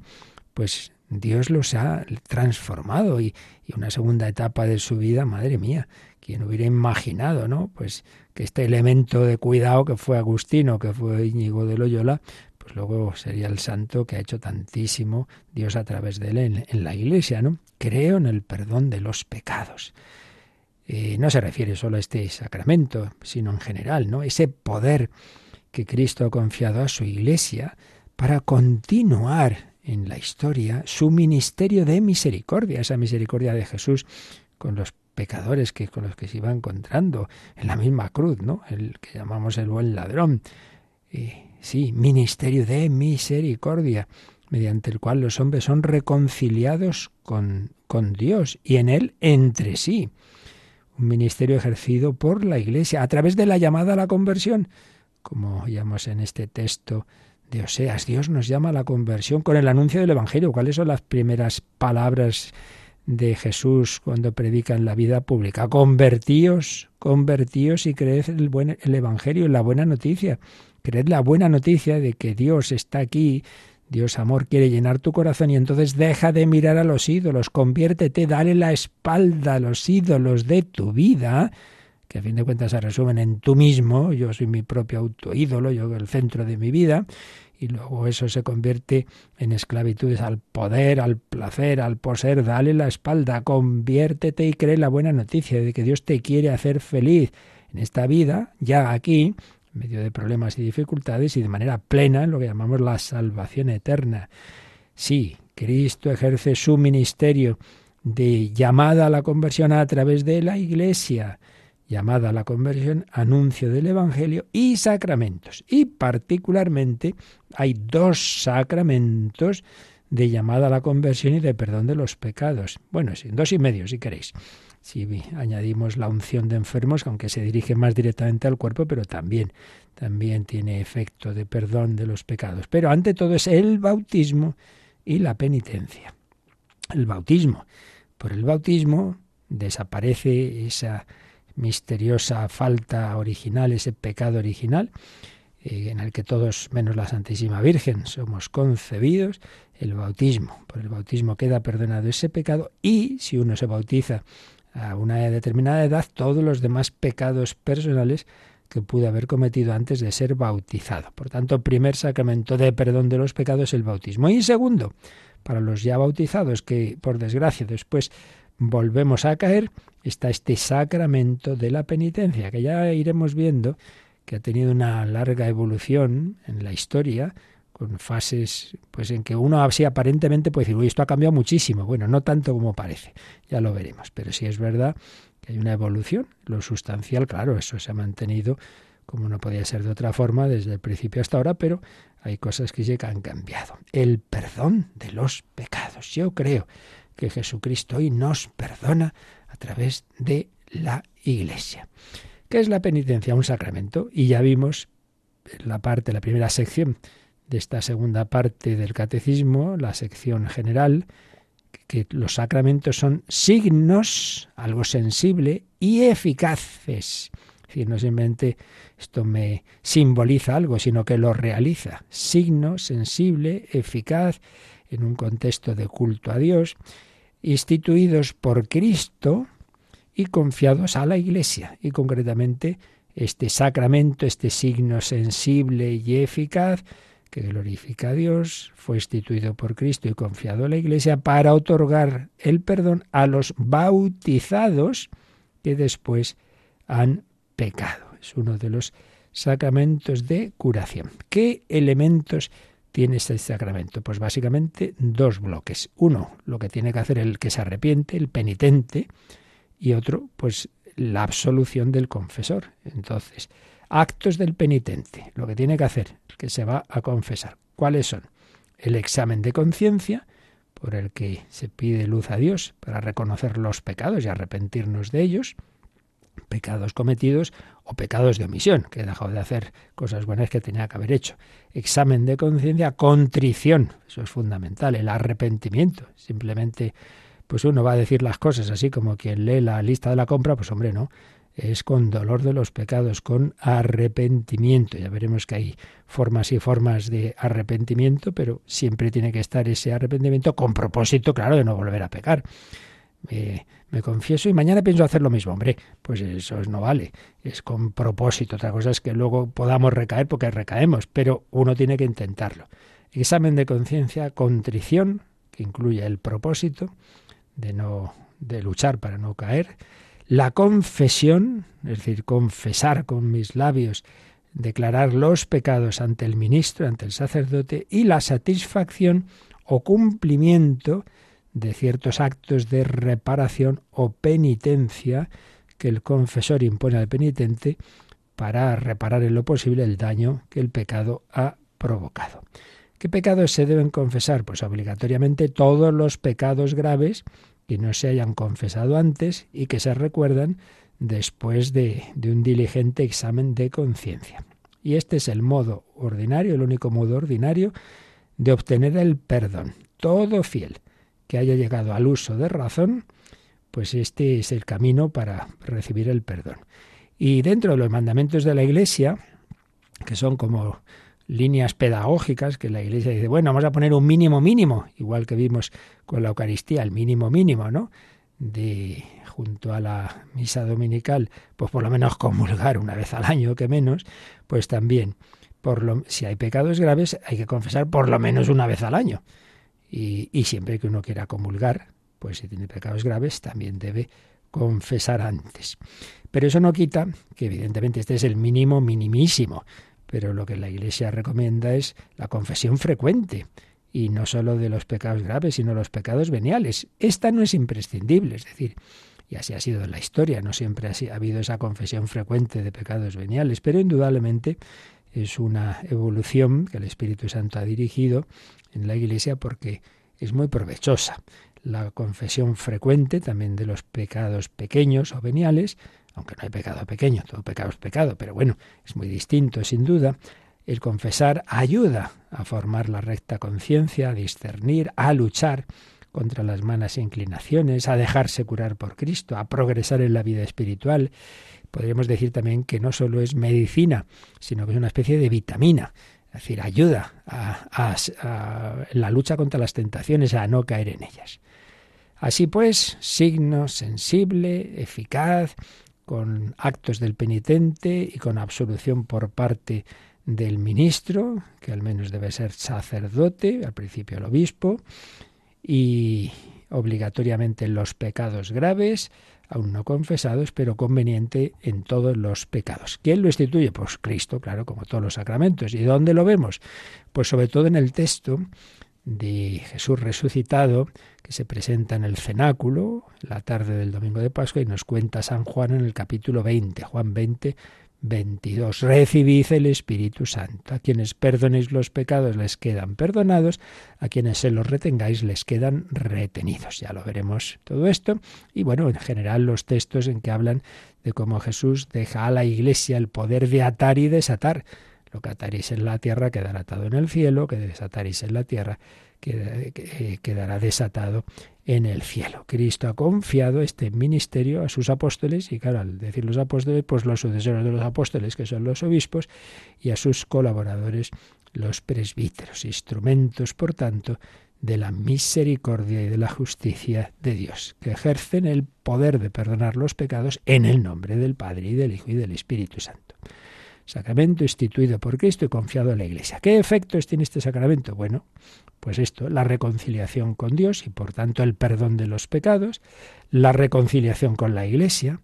Speaker 2: pues Dios los ha transformado y, y, una segunda etapa de su vida, madre mía, quien hubiera imaginado, ¿no? Pues que este elemento de cuidado que fue Agustino, que fue Íñigo de Loyola, pues luego sería el santo que ha hecho tantísimo Dios a través de él en, la iglesia, ¿no? Creo en el perdón de los pecados. Eh, no se refiere solo a este sacramento, sino en general, ¿no? Ese poder que Cristo ha confiado a su iglesia para continuar en la historia su ministerio de misericordia, esa misericordia de Jesús con los pecadores que con los que se iba encontrando en la misma cruz, ¿no? El que llamamos el buen ladrón. Sí, ministerio de misericordia, mediante el cual los hombres son reconciliados con, con Dios y en él entre sí. Un ministerio ejercido por la Iglesia a través de la llamada a la conversión, como llamamos en este texto de Oseas. Dios nos llama a la conversión con el anuncio del Evangelio. ¿Cuáles son las primeras palabras de Jesús cuando predica en la vida pública? Convertíos, convertíos y creed el, buen, el Evangelio, la buena noticia. Creed la buena noticia de que Dios está aquí, Dios amor quiere llenar tu corazón y entonces deja de mirar a los ídolos, conviértete, dale la espalda a los ídolos de tu vida, que a fin de cuentas se resumen en tú mismo, yo soy mi propio autoídolo, yo el centro de mi vida, y luego eso se convierte en esclavitudes al poder, al placer, al poseer, dale la espalda, conviértete y cree la buena noticia de que Dios te quiere hacer feliz en esta vida, ya aquí, en medio de problemas y dificultades y de manera plena en lo que llamamos la salvación eterna. Sí, Cristo ejerce su ministerio de llamada a la conversión a través de la Iglesia, llamada a la conversión, anuncio del Evangelio y sacramentos. Y particularmente hay dos sacramentos de llamada a la conversión y de perdón de los pecados. Bueno, sí, dos y medio si queréis. Si añadimos la unción de enfermos, aunque se dirige más directamente al cuerpo, pero también, también tiene efecto de perdón de los pecados. Pero ante todo es el bautismo y la penitencia. El bautismo. Por el bautismo desaparece esa misteriosa falta original, ese pecado original, eh, en el que todos, menos la Santísima Virgen, somos concebidos, el bautismo. Por el bautismo queda perdonado ese pecado y si uno se bautiza a una determinada edad, todos los demás pecados personales que pudo haber cometido antes de ser bautizado. Por tanto, primer sacramento de perdón de los pecados es el bautismo. Y segundo, para los ya bautizados que por desgracia después volvemos a caer, está este sacramento de la penitencia, que ya iremos viendo que ha tenido una larga evolución en la historia, con fases pues en que uno así aparentemente puede decir, uy, esto ha cambiado muchísimo. Bueno, no tanto como parece, ya lo veremos, pero sí es verdad que hay una evolución, lo sustancial, claro, eso se ha mantenido como no podía ser de otra forma desde el principio hasta ahora, pero hay cosas que sí que han cambiado. El perdón de los pecados. Yo creo que Jesucristo hoy nos perdona a través de la Iglesia. ¿Qué es la penitencia? Un sacramento. Y ya vimos en la parte, la primera sección de esta segunda parte del catecismo, la sección general, que los sacramentos son signos, algo sensible y eficaces. Es decir, no simplemente esto me simboliza algo, sino que lo realiza. Signo, sensible, eficaz, en un contexto de culto a Dios, instituidos por Cristo y confiados a la Iglesia. Y concretamente este sacramento, este signo sensible y eficaz que glorifica a Dios, fue instituido por Cristo y confiado a la Iglesia para otorgar el perdón a los bautizados que después han pecado. Es uno de los sacramentos de curación. ¿Qué elementos tiene este sacramento? Pues básicamente dos bloques. Uno, lo que tiene que hacer el que se arrepiente, el penitente, y otro, pues la absolución del confesor. Entonces, actos del penitente, lo que tiene que hacer, el que se va a confesar. ¿Cuáles son? El examen de conciencia, por el que se pide luz a Dios para reconocer los pecados y arrepentirnos de ellos pecados cometidos o pecados de omisión, que he dejado de hacer cosas buenas que tenía que haber hecho. Examen de conciencia, contrición, eso es fundamental, el arrepentimiento. Simplemente, pues uno va a decir las cosas así como quien lee la lista de la compra, pues hombre, no. Es con dolor de los pecados, con arrepentimiento. Ya veremos que hay formas y formas de arrepentimiento, pero siempre tiene que estar ese arrepentimiento con propósito, claro, de no volver a pecar me, confieso y mañana pienso hacer lo mismo. Hombre, pues eso no vale. Es con propósito. Otra cosa es que luego podamos recaer porque recaemos, pero uno tiene que intentarlo. Examen de conciencia, contrición, que incluye el propósito de no de luchar para no caer, la confesión, es decir, confesar con mis labios, declarar los pecados ante el ministro, ante el sacerdote, y la satisfacción o cumplimiento de ciertos actos de reparación o penitencia que el confesor impone al penitente para reparar en lo posible el daño que el pecado ha provocado. ¿Qué pecados se deben confesar? Pues obligatoriamente todos los pecados graves que no se hayan confesado antes y que se recuerdan después de, de un diligente examen de conciencia. Y este es el modo ordinario, el único modo ordinario de obtener el perdón. Todo fiel que haya llegado al uso de razón, pues este es el camino para recibir el perdón. Y dentro de los mandamientos de la Iglesia, que son como líneas pedagógicas que la Iglesia dice, bueno, vamos a poner un mínimo mínimo, igual que vimos con la Eucaristía, el mínimo mínimo, ¿no? De junto a la misa dominical, pues por lo menos comulgar una vez al año, que menos, pues también, por lo, si hay pecados graves, hay que confesar por lo menos una vez al año. Y, siempre que uno quiera comulgar, pues si tiene pecados graves, también debe confesar antes. Pero eso no quita que evidentemente este es el mínimo minimísimo, pero lo que la Iglesia recomienda es la confesión frecuente y no solo de los pecados graves, sino los pecados veniales. Esta no es imprescindible, es decir, y así ha sido en la historia, no siempre ha habido esa confesión frecuente de pecados veniales, pero indudablemente es una evolución que el Espíritu Santo ha dirigido en la Iglesia porque es muy provechosa. La confesión frecuente también de los pecados pequeños o veniales, aunque no hay pecado pequeño, todo pecado es pecado, pero bueno, es muy distinto sin duda. El confesar ayuda a formar la recta conciencia, a discernir, a luchar contra las malas inclinaciones, a dejarse curar por Cristo, a progresar en la vida espiritual. Podríamos decir también que no solo es medicina, sino que es una especie de vitamina, es decir, ayuda a, la lucha contra las tentaciones, a no caer en ellas. Así pues, signo sensible, eficaz, con actos del penitente y con absolución por parte del ministro, que al menos debe ser sacerdote, al principio el obispo, y obligatoriamente los pecados graves, aún no confesados, pero conveniente en todos los pecados. ¿Quién lo instituye? Pues Cristo, claro, como todos los sacramentos. ¿Y dónde lo vemos? Pues sobre todo en el texto de Jesús resucitado, que se presenta en el cenáculo, la tarde del domingo de Pascua, y nos cuenta San Juan en el capítulo 20, Juan 20, 22. Recibid el Espíritu Santo. A quienes perdonéis los pecados les quedan perdonados, a quienes se los retengáis les quedan retenidos. Ya lo veremos todo esto. Y bueno, en general los textos en que hablan de cómo Jesús deja a la Iglesia el poder de atar y desatar. Lo que ataréis en la tierra quedará atado en el cielo, que desataréis en la tierra eh, quedará desatado en el cielo. Cristo ha confiado este ministerio a sus apóstoles y claro, al decir los apóstoles, pues los sucesores de los apóstoles, que son los obispos, y a sus colaboradores, los presbíteros, instrumentos, por tanto, de la misericordia y de la justicia de Dios, que ejercen el poder de perdonar los pecados en el nombre del Padre y del Hijo y del Espíritu Santo. Sacramento instituido por Cristo y confiado en la Iglesia. ¿Qué efectos tiene este sacramento? Bueno, pues esto, la reconciliación con Dios y por tanto el perdón de los pecados, la reconciliación con la Iglesia,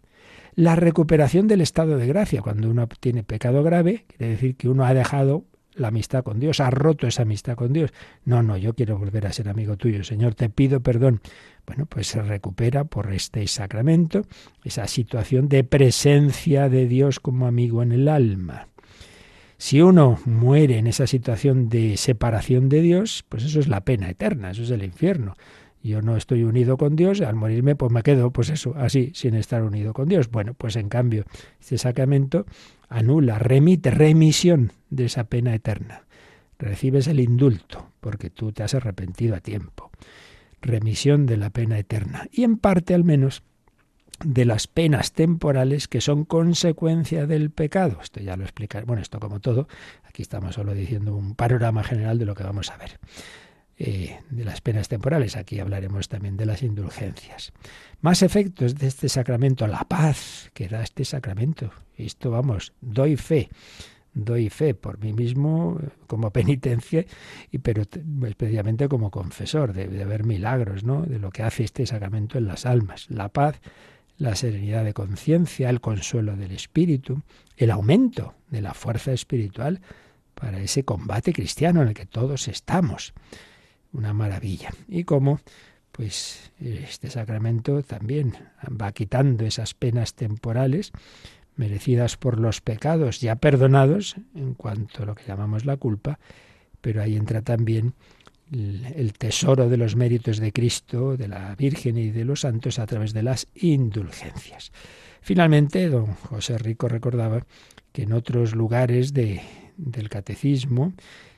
Speaker 2: la recuperación del estado de gracia. Cuando uno tiene pecado grave, quiere decir que uno ha dejado la amistad con Dios, ha roto esa amistad con Dios. No, no, yo quiero volver a ser amigo tuyo, Señor, te pido perdón. Bueno, pues se recupera por este sacramento esa situación de presencia de Dios como amigo en el alma. Si uno muere en esa situación de separación de Dios, pues eso es la pena eterna, eso es el infierno. Yo no estoy unido con Dios, al morirme pues me quedo pues eso, así, sin estar unido con Dios. Bueno, pues en cambio, este sacramento anula, remite, remisión de esa pena eterna. Recibes el indulto, porque tú te has arrepentido a tiempo. Remisión de la pena eterna. Y en parte al menos de las penas temporales que son consecuencia del pecado. Esto ya lo explicaré. Bueno, esto como todo, aquí estamos solo diciendo un panorama general de lo que vamos a ver. Eh, de las penas temporales. Aquí hablaremos también de las indulgencias. Más efectos de este sacramento, la paz que da este sacramento. Esto, vamos, doy fe. Doy fe por mí mismo como penitencia, y, pero especialmente como confesor de, de ver milagros, ¿no? De lo que hace este sacramento en las almas. La paz, la serenidad de conciencia, el consuelo del espíritu, el aumento de la fuerza espiritual para ese combate cristiano en el que todos estamos una maravilla. Y cómo, pues, este sacramento también va quitando esas penas temporales merecidas por los pecados ya perdonados en cuanto a lo que llamamos la culpa, pero ahí entra también el tesoro de los méritos de Cristo, de la Virgen y de los santos a través de las indulgencias. Finalmente, don José Rico recordaba que en otros lugares de, del catecismo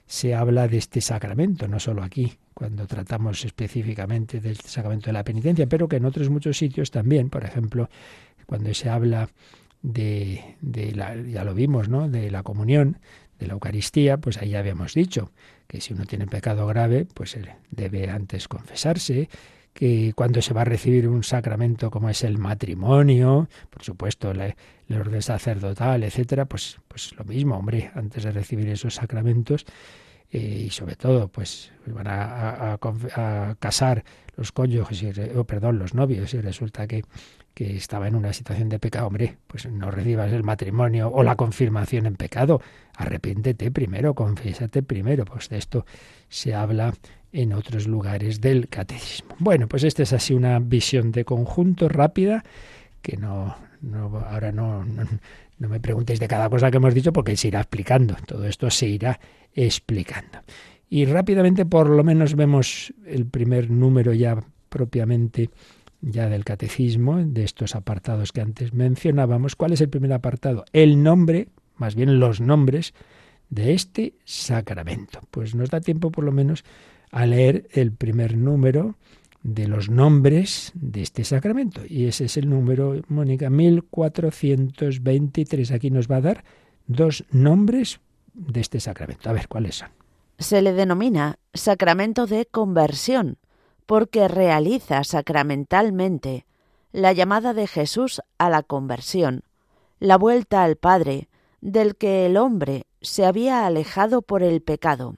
Speaker 2: se habla de este sacramento, no solo aquí, cuando tratamos específicamente del sacramento de la penitencia, pero que en otros muchos sitios también, por ejemplo, cuando se habla de, de la, ya lo vimos, ¿no? de la comunión, de la Eucaristía, pues ahí ya habíamos dicho que si uno tiene pecado grave, pues debe antes confesarse, que cuando se va a recibir un sacramento como es el matrimonio, por supuesto, el orden sacerdotal, etcétera, pues, pues lo mismo, hombre, antes de recibir esos sacramentos, y sobre todo, pues van a, casar los cónyuges, o perdón, los novios, y resulta que, que estaba en una situación de pecado, hombre, pues no recibas el matrimonio o la confirmación en pecado, arrepiéntete primero, confiésate primero, pues de esto se habla en otros lugares del catecismo. Bueno, pues esta es así una visión de conjunto rápida que no, no ahora no, me preguntéis de cada cosa que hemos dicho porque se irá explicando, todo esto se irá explicando. Y rápidamente por lo menos vemos el primer número ya propiamente ya del catecismo, de estos apartados que antes mencionábamos. ¿Cuál es el primer apartado? El nombre, más bien los nombres de este sacramento. Pues nos da tiempo por lo menos a leer el primer número de los nombres de este sacramento. Y ese es el número, Mónica, 1423. Aquí nos va a dar dos nombres de este sacramento. A ver, ¿cuáles son?
Speaker 3: Se le denomina sacramento de conversión, porque realiza sacramentalmente la llamada de Jesús a la conversión, la vuelta al Padre, del que el hombre se había alejado por el pecado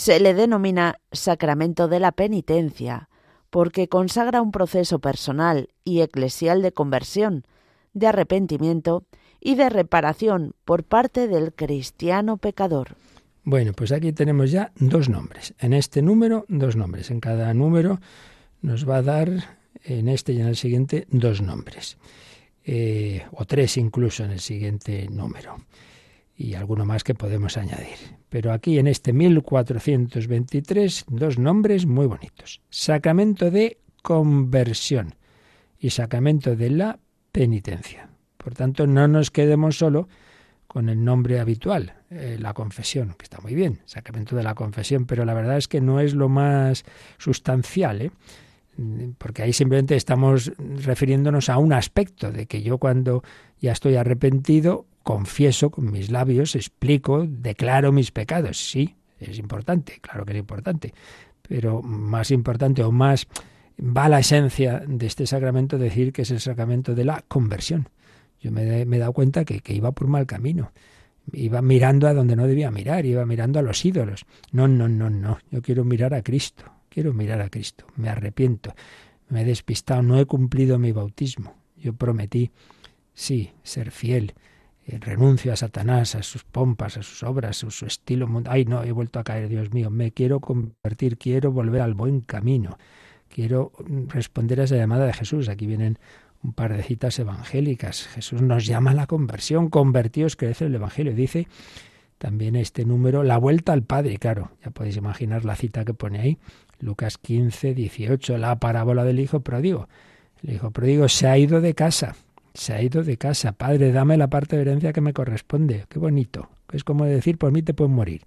Speaker 3: se le denomina sacramento de la penitencia, porque consagra un proceso personal y eclesial de conversión, de arrepentimiento y de reparación por parte del cristiano pecador.
Speaker 2: Bueno, pues aquí tenemos ya dos nombres. En este número, dos nombres. En cada número nos va a dar, en este y en el siguiente, dos nombres. Eh, o tres incluso en el siguiente número y alguno más que podemos añadir. Pero aquí en este 1423, dos nombres muy bonitos. Sacramento de conversión y sacramento de la penitencia. Por tanto, no nos quedemos solo con el nombre habitual, eh, la confesión, que está muy bien, sacramento de la confesión, pero la verdad es que no es lo más sustancial, ¿eh? porque ahí simplemente estamos refiriéndonos a un aspecto de que yo cuando ya estoy arrepentido confieso con mis labios, explico, declaro mis pecados. Sí, es importante, claro que es importante, pero más importante o más va la esencia de este sacramento decir que es el sacramento de la conversión. Yo me, he dado cuenta que, que iba por mal camino iba mirando a donde no debía mirar, iba mirando a los ídolos. No, no, no, no. Yo quiero mirar a Cristo, quiero mirar a Cristo. Me arrepiento, me he despistado, no he cumplido mi bautismo. Yo prometí, sí, ser fiel, renuncio a Satanás, a sus pompas, a sus obras, a su estilo. Ay, no, he vuelto a caer, Dios mío, me quiero convertir, quiero volver al buen camino, quiero responder a esa llamada de Jesús. Aquí vienen un par de citas evangélicas. Jesús nos llama a la conversión, convertidos, crece el Evangelio. Dice también este número, la vuelta al Padre, claro, ya podéis imaginar la cita que pone ahí, Lucas 15, 18, la parábola del Hijo pródigo. El Hijo pródigo se ha ido de casa, se ha ido de casa. Padre, dame la parte de herencia que me corresponde. Qué bonito. Es como decir, por mí te puedes morir.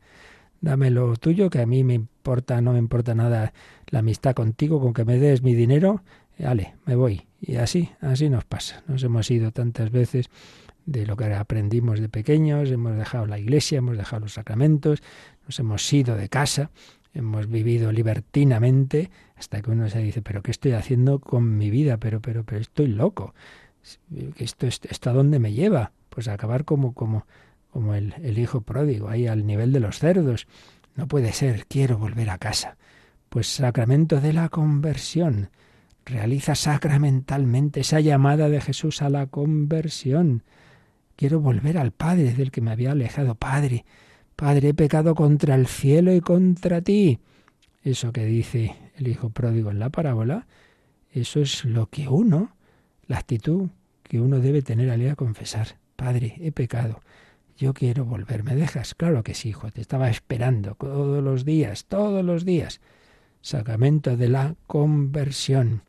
Speaker 2: Dame lo tuyo, que a mí me importa, no me importa nada la amistad contigo, con que me des mi dinero. Vale, me voy. Y así, así nos pasa. Nos hemos ido tantas veces de lo que aprendimos de pequeños, hemos dejado la iglesia, hemos dejado los sacramentos, nos hemos ido de casa, hemos vivido libertinamente, hasta que uno se dice, pero ¿qué estoy haciendo con mi vida? Pero, pero, pero estoy loco esto, esto, a dónde me lleva? Pues a acabar como, como, como el, el hijo pródigo, ahí al nivel de los cerdos. No puede ser, quiero volver a casa. Pues sacramento de la conversión. Realiza sacramentalmente esa llamada de Jesús a la conversión. Quiero volver al Padre del que me había alejado. Padre, Padre, he pecado contra el cielo y contra ti. Eso que dice el hijo pródigo en la parábola, eso es lo que uno la actitud que uno debe tener al ir a confesar. Padre, he pecado. Yo quiero volver. ¿Me dejas? Claro que sí, hijo. Te estaba esperando todos los días, todos los días. Sacramento de la conversión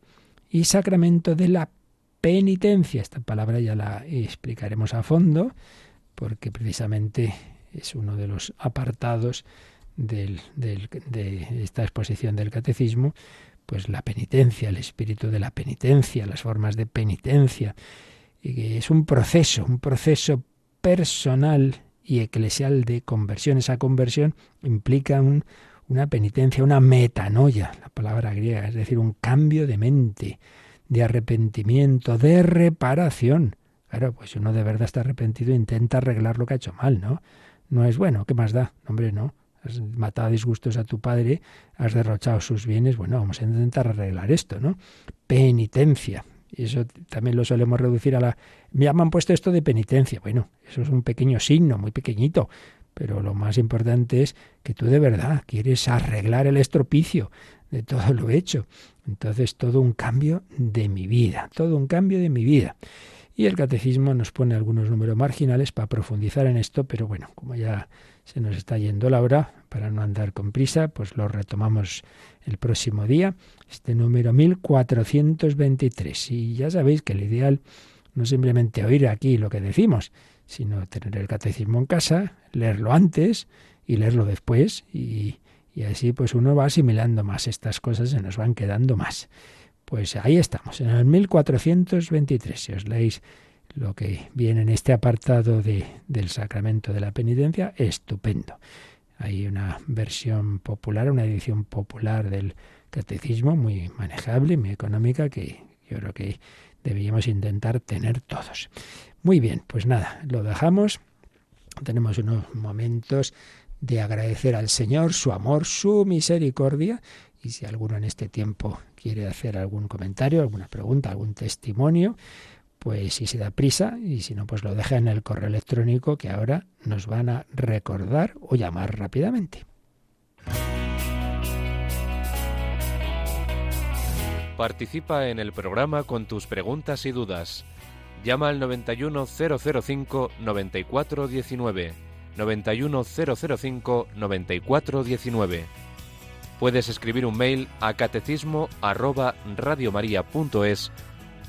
Speaker 2: y sacramento de la penitencia. Esta palabra ya la explicaremos a fondo porque precisamente es uno de los apartados de esta exposición del catecismo pues la penitencia, el espíritu de la penitencia, las formas de penitencia. Y es un proceso, un proceso personal y eclesial de conversión. Esa conversión implica una penitencia, una metanoia, la palabra griega, es decir, un cambio de mente, de arrepentimiento, de reparación. Claro, pues uno de verdad está arrepentido, intenta arreglar lo que ha hecho mal, ¿no? No es bueno, ¿qué más da? Hombre, no. Has matado a disgustos a tu padre, has derrochado sus bienes, bueno, vamos a intentar arreglar esto, ¿no? Penitencia. Y eso también lo solemos reducir a la... Me han puesto esto de penitencia. Bueno, eso es un pequeño signo, muy pequeñito. Pero lo más importante es que tú de verdad quieres arreglar el estropicio de todo lo hecho. Entonces, todo un cambio de mi vida, todo un cambio de mi vida. Y el catecismo nos pone algunos números marginales para profundizar en esto, pero bueno, como ya se nos está yendo la hora, para no andar con prisa, pues lo retomamos el próximo día, este número 1423. Y ya sabéis que el ideal no simplemente oír aquí lo que decimos, sino tener el catecismo en casa, leerlo antes y leerlo después, y, y así pues uno va asimilando más estas cosas, se nos van quedando más. Pues ahí estamos, en el 1423. Si os leéis lo que viene en este apartado de, del sacramento de la penitencia, estupendo. Hay una versión popular, una edición popular del catecismo muy manejable, muy económica, que yo creo que deberíamos intentar tener todos. Muy bien, pues nada, lo dejamos. Tenemos unos momentos de agradecer al Señor su amor, su misericordia, y si alguno en este tiempo quiere hacer algún comentario, alguna pregunta, algún testimonio, pues si se da prisa y si no, pues lo deja en el correo electrónico que ahora nos van a recordar o llamar rápidamente.
Speaker 5: Participa en el programa con tus preguntas y dudas. Llama al 91005 9419. 91005 9419 Puedes escribir un mail a catecismo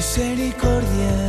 Speaker 2: misericordia.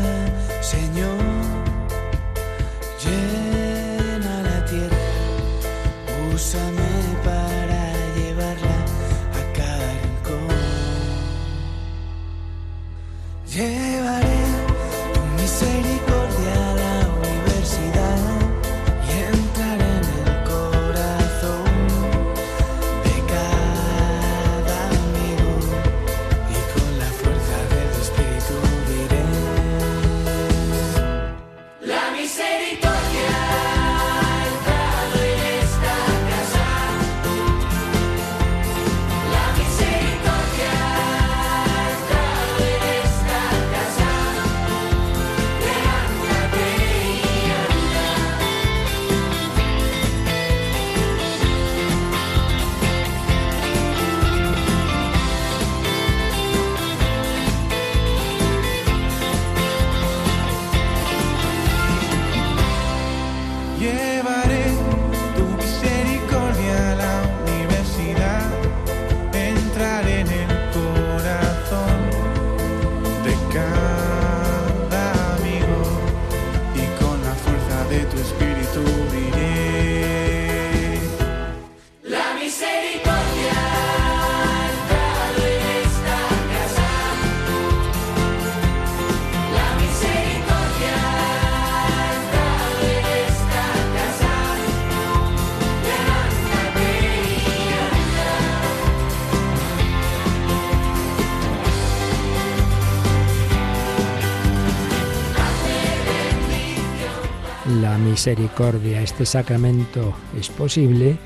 Speaker 2: Este sacramento es posible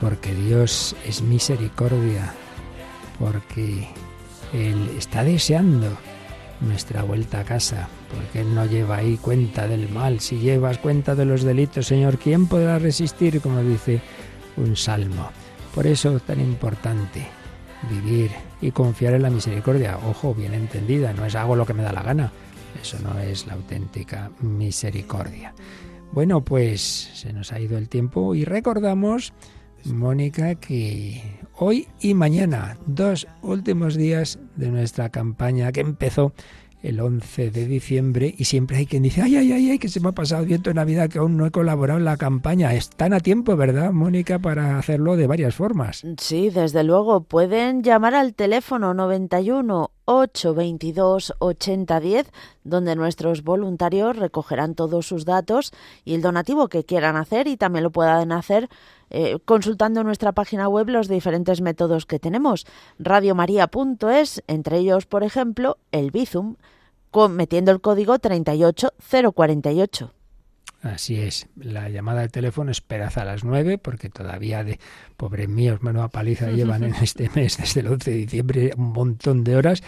Speaker 2: porque Dios es misericordia, porque Él está deseando nuestra vuelta a casa, porque Él no lleva ahí cuenta del mal. Si llevas cuenta de los delitos, Señor, ¿quién podrá resistir? Como dice un salmo. Por eso es tan importante vivir y confiar en la misericordia. Ojo, bien entendida, no es hago lo que me da la gana. Eso no es la auténtica misericordia. Bueno, pues se nos ha ido el tiempo y recordamos, Mónica, que hoy y mañana, dos últimos días de nuestra campaña que empezó el 11 de diciembre y siempre hay quien dice, ay, ay, ay, ay, que se me ha pasado viento de Navidad, que aún no he colaborado en la campaña. Están a tiempo, ¿verdad, Mónica, para hacerlo de varias formas?
Speaker 3: Sí, desde luego. Pueden llamar al teléfono 91 822 8010, donde nuestros voluntarios recogerán todos sus datos y el donativo que quieran hacer y también lo puedan hacer eh, consultando nuestra página web los diferentes métodos que tenemos. Radiomaria.es, entre ellos, por ejemplo, el Bizum, metiendo el código 38048.
Speaker 2: Así es, la llamada de teléfono esperad a las 9 porque todavía de pobres míos, menuda paliza llevan en este mes desde el 11 de diciembre un montón de horas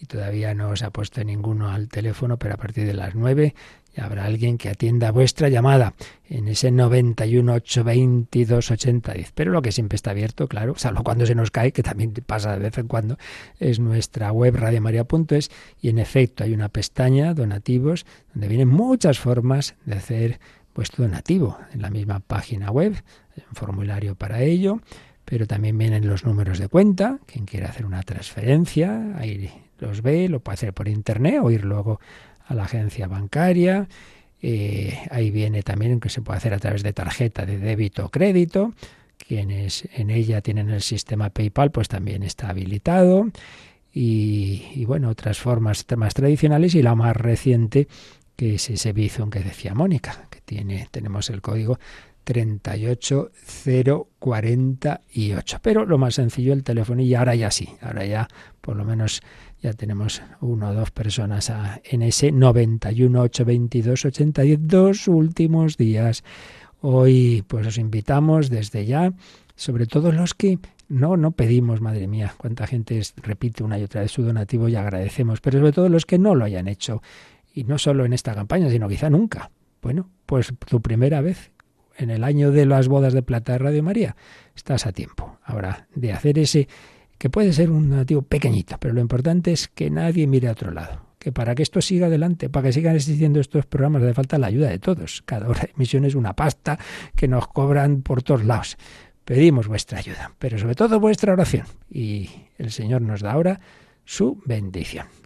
Speaker 2: y todavía no se ha puesto ninguno al teléfono, pero a partir de las 9 habrá alguien que atienda vuestra llamada en ese 91 822 8010. Pero lo que siempre está abierto, claro, salvo cuando se nos cae, que también pasa de vez en cuando, es nuestra web radiomaria.es y en efecto hay una pestaña donativos donde vienen muchas formas de hacer vuestro donativo en la misma página web, un formulario para ello, pero también vienen los números de cuenta, quien quiera hacer una transferencia, ahí los ve, lo puede hacer por internet o ir luego a la agencia bancaria. Eh, ahí viene también que se puede hacer a través de tarjeta de débito o crédito. Quienes en ella tienen el sistema PayPal, pues también está habilitado. Y, bueno, otras formas más tradicionales y la más reciente, que es ese Bizum que decía Mónica, que tiene, tenemos el código 38048. Pero lo más sencillo, el teléfono, y ahora ya sí, ahora ya por lo menos ya tenemos uno o dos personas en ese 91 822 8010, dos últimos días. Hoy pues os invitamos desde ya, sobre todo los que no, no pedimos, madre mía, cuánta gente repite una y otra vez su donativo y agradecemos, pero sobre todo los que no lo hayan hecho, y no solo en esta campaña, sino quizá nunca. Bueno, pues tu primera vez en el año de las bodas de plata de Radio María, estás a tiempo ahora de hacer ese que puede ser un donativo pequeñito, pero lo importante es que nadie mire a otro lado. Que para que esto siga adelante, para que sigan existiendo estos programas, hace falta la ayuda de todos. Cada hora de emisión es una pasta que nos cobran por todos lados. Pedimos vuestra ayuda, pero sobre todo vuestra oración. Y el Señor nos da ahora su bendición.